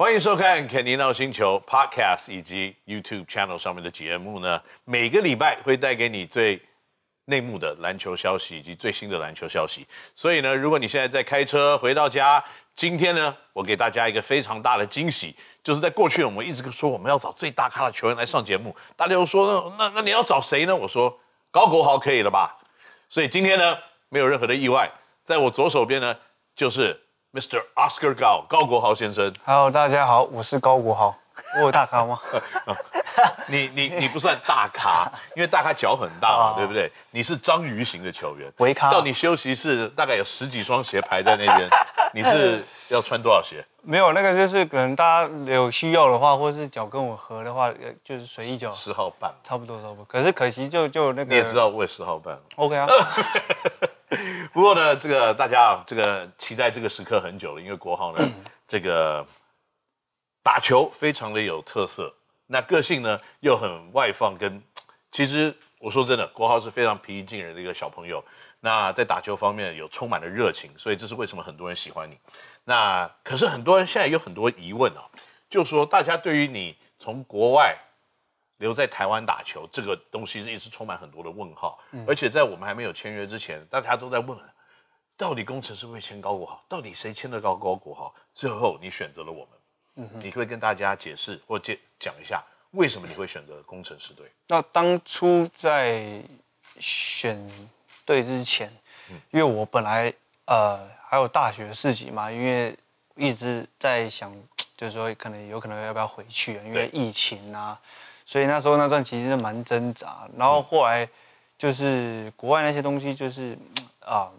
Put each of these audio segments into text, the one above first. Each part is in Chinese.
欢迎收看肯尼闹星球 Podcast 以及 YouTube Channel 上面的节目呢。每个礼拜会带给你最内幕的篮球消息以及最新的篮球消息。所以呢，如果你现在在开车回到家，今天呢，我给大家一个非常大的惊喜，就是在过去我们一直说我们要找最大咖的球员来上节目，大家都说那那那你要找谁呢？我说高国豪可以了吧？所以今天呢，没有任何的意外，在我左手边呢就是 Mr. Oscar 高高国豪先生。Hello，大家好，我是高国豪。我有大咖吗？你你你不算大咖，因为大咖脚很大嘛，对不对？你是章鱼型的球员，维咖。到你休息室大概有十几双鞋排在那边，你是要穿多少鞋？没有，那个就是可能大家有需要的话，或者是脚跟我合的话，就是随意脚。十号半，差不多差不多。可是可惜就就那个。你也知道我也十号半。OK 啊。不过呢，这个大家啊这个期待这个时刻很久了，因为国豪呢，这个打球非常的有特色。那个性呢又很外放，跟其实我说真的，国豪是非常平易近人的一个小朋友。那在打球方面有充满了热情，所以这是为什么很多人喜欢你。那可是很多人现在有很多疑问啊，就说大家对于你从国外留在台湾打球这个东西是一直充满很多的问号。而且在我们还没有签约之前，大家都在问，到底工程师会签高国豪？到底谁签得高高国豪？最后你选择了我们。你可以跟大家解释或讲讲一下，为什么你会选择工程师队？那当初在选队之前，因为我本来呃还有大学四级嘛，因为一直在想，就是说可能有可能要不要回去啊，因为疫情啊，所以那时候那段其实是蛮挣扎。然后后来就是国外那些东西，就是啊、呃、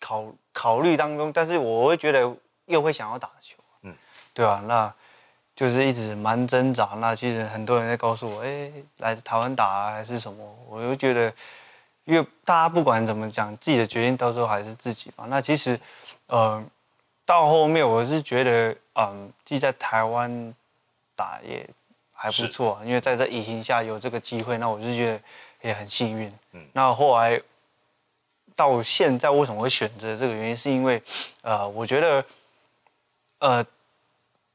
考考虑当中，但是我会觉得又会想要打球。对啊，那就是一直蛮挣扎。那其实很多人在告诉我，哎，来台湾打啊，还是什么？我就觉得，因为大家不管怎么讲，自己的决定到时候还是自己嘛。那其实，嗯、呃，到后面我是觉得，嗯、呃，自己在台湾打也还不错，因为在这疫情下有这个机会，那我就觉得也很幸运。嗯，那后来到现在为什么会选择这个原因，是因为，呃，我觉得，呃。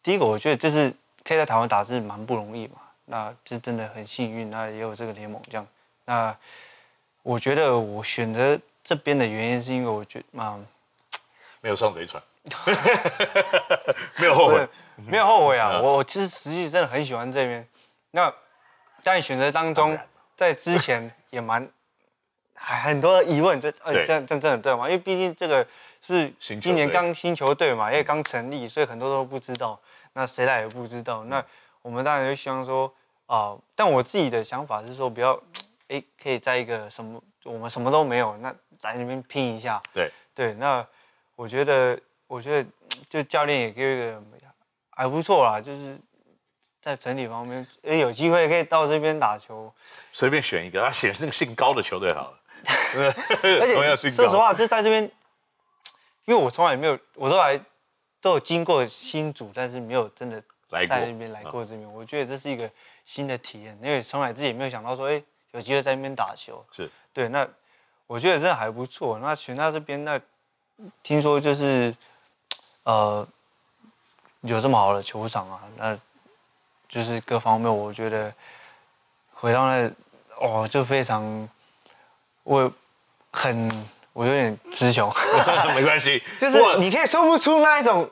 第一个，我觉得就是可以在台湾打字蛮不容易嘛，那这真的很幸运，那也有这个联盟这样。那我觉得我选择这边的原因是因为我觉得啊，没有上贼船，没有后悔，没有后悔啊。我其实实际真的很喜欢这边。那在选择当中，在之前也蛮还很多疑问，就呃这样这真的对吗？因为毕竟这个。是今年刚新球队嘛，因为刚成立，所以很多都不知道。那谁来也不知道。那我们当然就希望说啊、呃，但我自己的想法是说，不要哎，可以在一个什么我们什么都没有，那来这边拼一下。对对，那我觉得，我觉得就教练也给一个还不错啦，就是在整体方面，哎，有机会可以到这边打球。随便选一个，他选那个姓高的球队好了。而且说实话，是在这边。因为我从来没有，我都来都有经过新组，但是没有真的在那边来过这边。我觉得这是一个新的体验，因为从来自己也没有想到说，哎，有机会在那边打球。是对，那我觉得这还不错。那选到这边，那听说就是呃有这么好的球场啊，那就是各方面，我觉得回到那哦，就非常我很。我有点词穷，没关系，就是你可以说不出那一种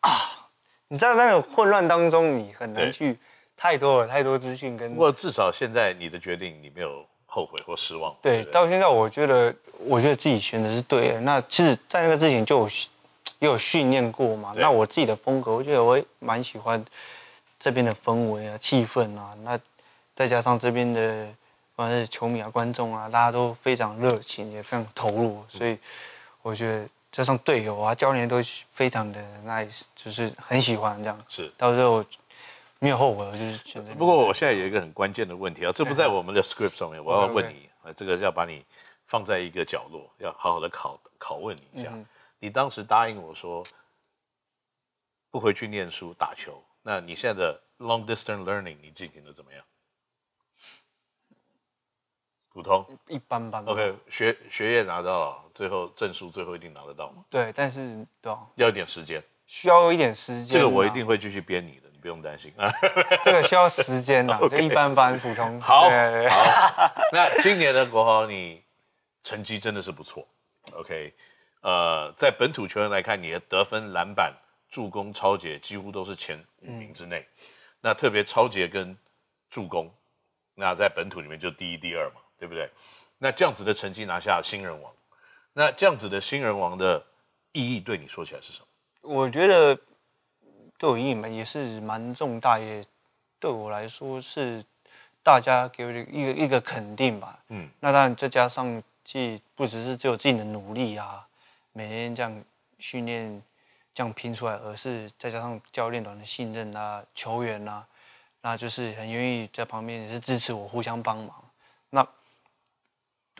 啊，你在那种混乱当中，你很难去太多了太多资讯跟。不过至少现在你的决定，你没有后悔或失望。对，对对到现在我觉得，我觉得自己选的是对的。那其实，在那个之前就有也有训练过嘛。那我自己的风格，我觉得我也蛮喜欢这边的氛围啊、气氛啊。那再加上这边的。不管是球迷啊、观众啊，大家都非常热情，也非常投入，所以我觉得加上队友啊、教练都非常的 nice，就是很喜欢这样。是，到时候没有后悔，就是选择。不过我现在有一个很关键的问题啊，这不在我们的 script 上面，我要问你，这个要把你放在一个角落，要好好的考拷问你一下。你当时答应我说不回去念书打球，那你现在的 long distance learning 你进行的怎么样？普通一般般。OK，学学业拿到了，最后证书最后一定拿得到吗？对，但是对、啊、要一点时间。需要一点时间。这个我一定会继续编你的，你不用担心啊。这个需要时间呐，就一般般普通。好，好。那今年的国豪，你成绩真的是不错。OK，呃，在本土球员来看，你的得分、篮板、助攻、抄截几乎都是前五名之内。嗯、那特别抄截跟助攻，那在本土里面就第一、第二嘛，对不对？那这样子的成绩拿下新人王，那这样子的新人王的意义对你说起来是什么？我觉得对我意义也是蛮重大，也对我来说是大家给我一个一个肯定吧。嗯，那当然再加上既不只是只有自己的努力啊，每天这样训练这样拼出来，而是再加上教练团的信任啊，球员啊，那就是很愿意在旁边也是支持我，互相帮忙。那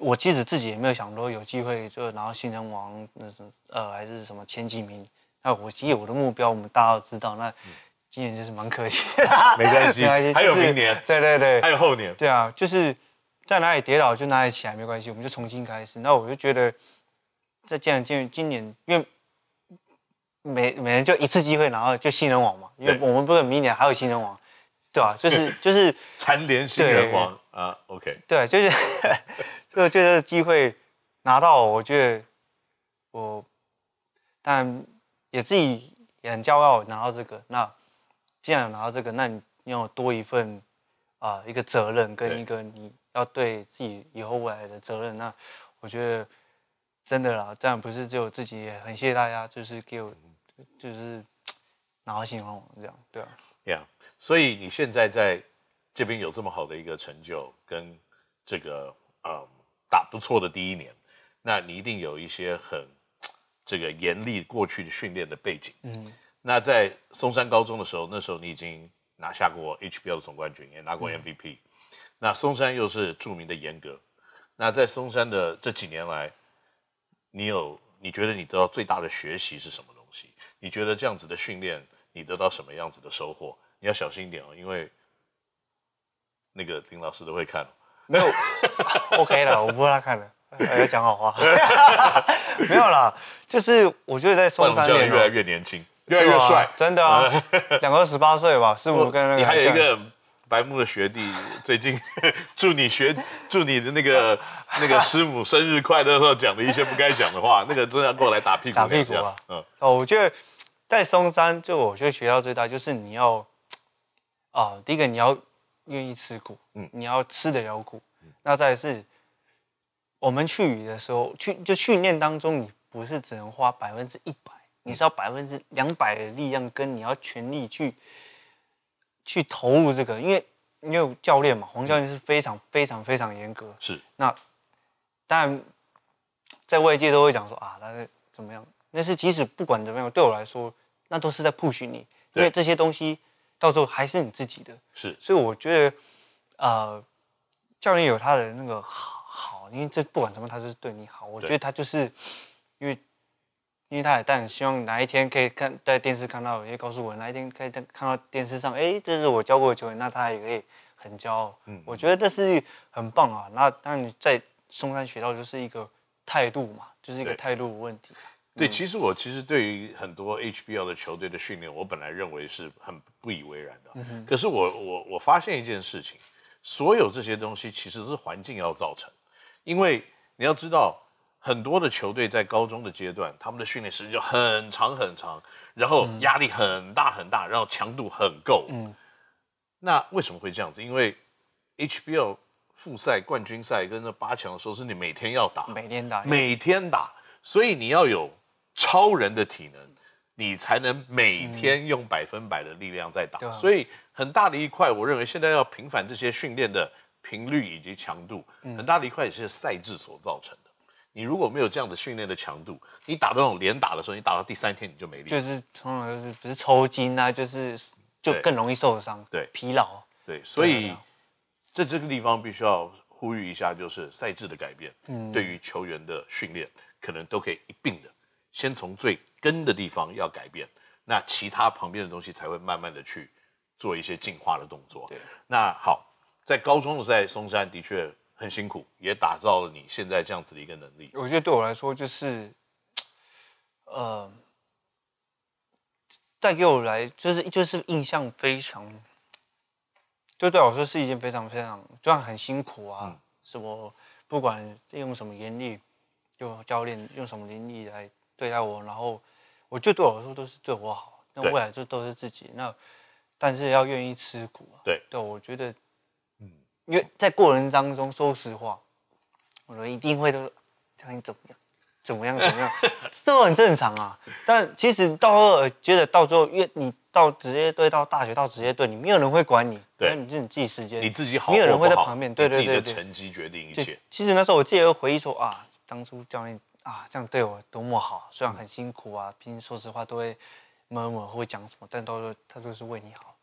我即使自己也没有想说有机会就拿到新人王，那什么呃还是什么前几名。那我其实我的目标我们大家都知道，那今年就是蛮可惜的。没关系，还有明年。对对对，还有后年。对啊，就是在哪里跌倒就哪里起来，没关系，我们就重新开始。那我就觉得，在这样今今年，因为每每人就一次机会，然后就新人王嘛，因为我们不是明年还有新人王，对吧？就是就是蝉联新人王啊。OK。对，就是。就这个机会拿到，我觉得我，但也自己也很骄傲拿到这个。那既然有拿到这个，那你要多一份啊、呃、一个责任跟一个你要对自己以后未来的责任。那我觉得真的啦，这样不是只有自己，也很谢谢大家，就是给我就是拿到新人王这样，对啊。Yeah，所以你现在在这边有这么好的一个成就跟这个呃。打不错的第一年，那你一定有一些很这个严厉过去的训练的背景。嗯，那在松山高中的时候，那时候你已经拿下过 HBL 的总冠军，也拿过 MVP。嗯。那松山又是著名的严格。那在松山的这几年来，你有你觉得你得到最大的学习是什么东西？你觉得这样子的训练，你得到什么样子的收获？你要小心一点哦，因为那个林老师都会看。没有，OK 了，我不会让他看的，要讲好话。没有啦，就是我觉得在松山练，越来越年轻，越来越帅，真的啊，两个十八岁吧，师傅跟那个。你还有一个白木的学弟，最近祝你学，祝你的那个那个师母生日快乐的时候讲的一些不该讲的话，那个真的要过来打屁股。打屁股啊！嗯，哦，我觉得在松山，就我觉得学到最大就是你要啊，第一个你要。愿意吃苦，嗯，你要吃得了苦。嗯、那再是，我们去的时候，去就训练当中，你不是只能花百分之一百，你是要百分之两百的力量，跟你要全力去去投入这个。因为因为教练嘛，黄教练是非常非常非常严格。是。那当然，在外界都会讲说啊，那是怎么样？但是即使不管怎么样，对我来说，那都是在 push 你，因为这些东西。到时候还是你自己的，是，所以我觉得，呃，教练有他的那个好，因为这不管怎么，他就是对你好。我觉得他就是因为，因为他也但很希望哪一天可以看在电视看到，也告诉我哪一天可以看到电视上，哎，这是我教过的球员，那他也可以很骄傲。嗯，我觉得这是很棒啊。那当然你在松山学到就是一个态度嘛，就是一个态度问题。对，其实我其实对于很多 HBL 的球队的训练，我本来认为是很不以为然的。嗯、哼可是我我我发现一件事情，所有这些东西其实是环境要造成。因为你要知道，很多的球队在高中的阶段，他们的训练时间就很长很长，然后压力很大很大，然后强度很够。嗯。那为什么会这样子？因为 HBL 复赛、冠军赛跟那八强的时候，是你每天要打，每天打，每天打，所以你要有。超人的体能，你才能每天用百分百的力量在打。嗯、所以很大的一块，我认为现在要平反这些训练的频率以及强度，嗯、很大的一块也是赛制所造成的。你如果没有这样的训练的强度，你打那种连打的时候，你打到第三天你就没力。就是通常就是不是抽筋啊，就是就更容易受伤，对疲劳。对，所以在这个地方必须要呼吁一下，就是赛制的改变，嗯、对于球员的训练可能都可以一并的。先从最根的地方要改变，那其他旁边的东西才会慢慢的去做一些进化的动作。对，那好，在高中的在松山的确很辛苦，也打造了你现在这样子的一个能力。我觉得对我来说就是，呃，带给我来就是就是印象非常，就对我说是一件非常非常，就算很辛苦啊，嗯、是我不管用什么严厉，用教练用什么严厉来对待我，然后我就对我来说都是对我好，那未来就都是自己，那但是要愿意吃苦啊，对，对我觉得，嗯，因为在过程当中，说实话，我们一定会都教你怎么样。怎么样？怎么样？这都很正常啊。但其实到后来觉得到最后，因为你到职业队、到大学、到职业队，你没有人会管你，对，你就你自己时间，你自己好，没有人会在旁边，对对对，对，成绩决定一切。其实那时候我自己会回忆说啊，当初教练啊这样对我多么好，虽然很辛苦啊，平时说实话都会闷闷会讲什么，但到时候他都是为你好。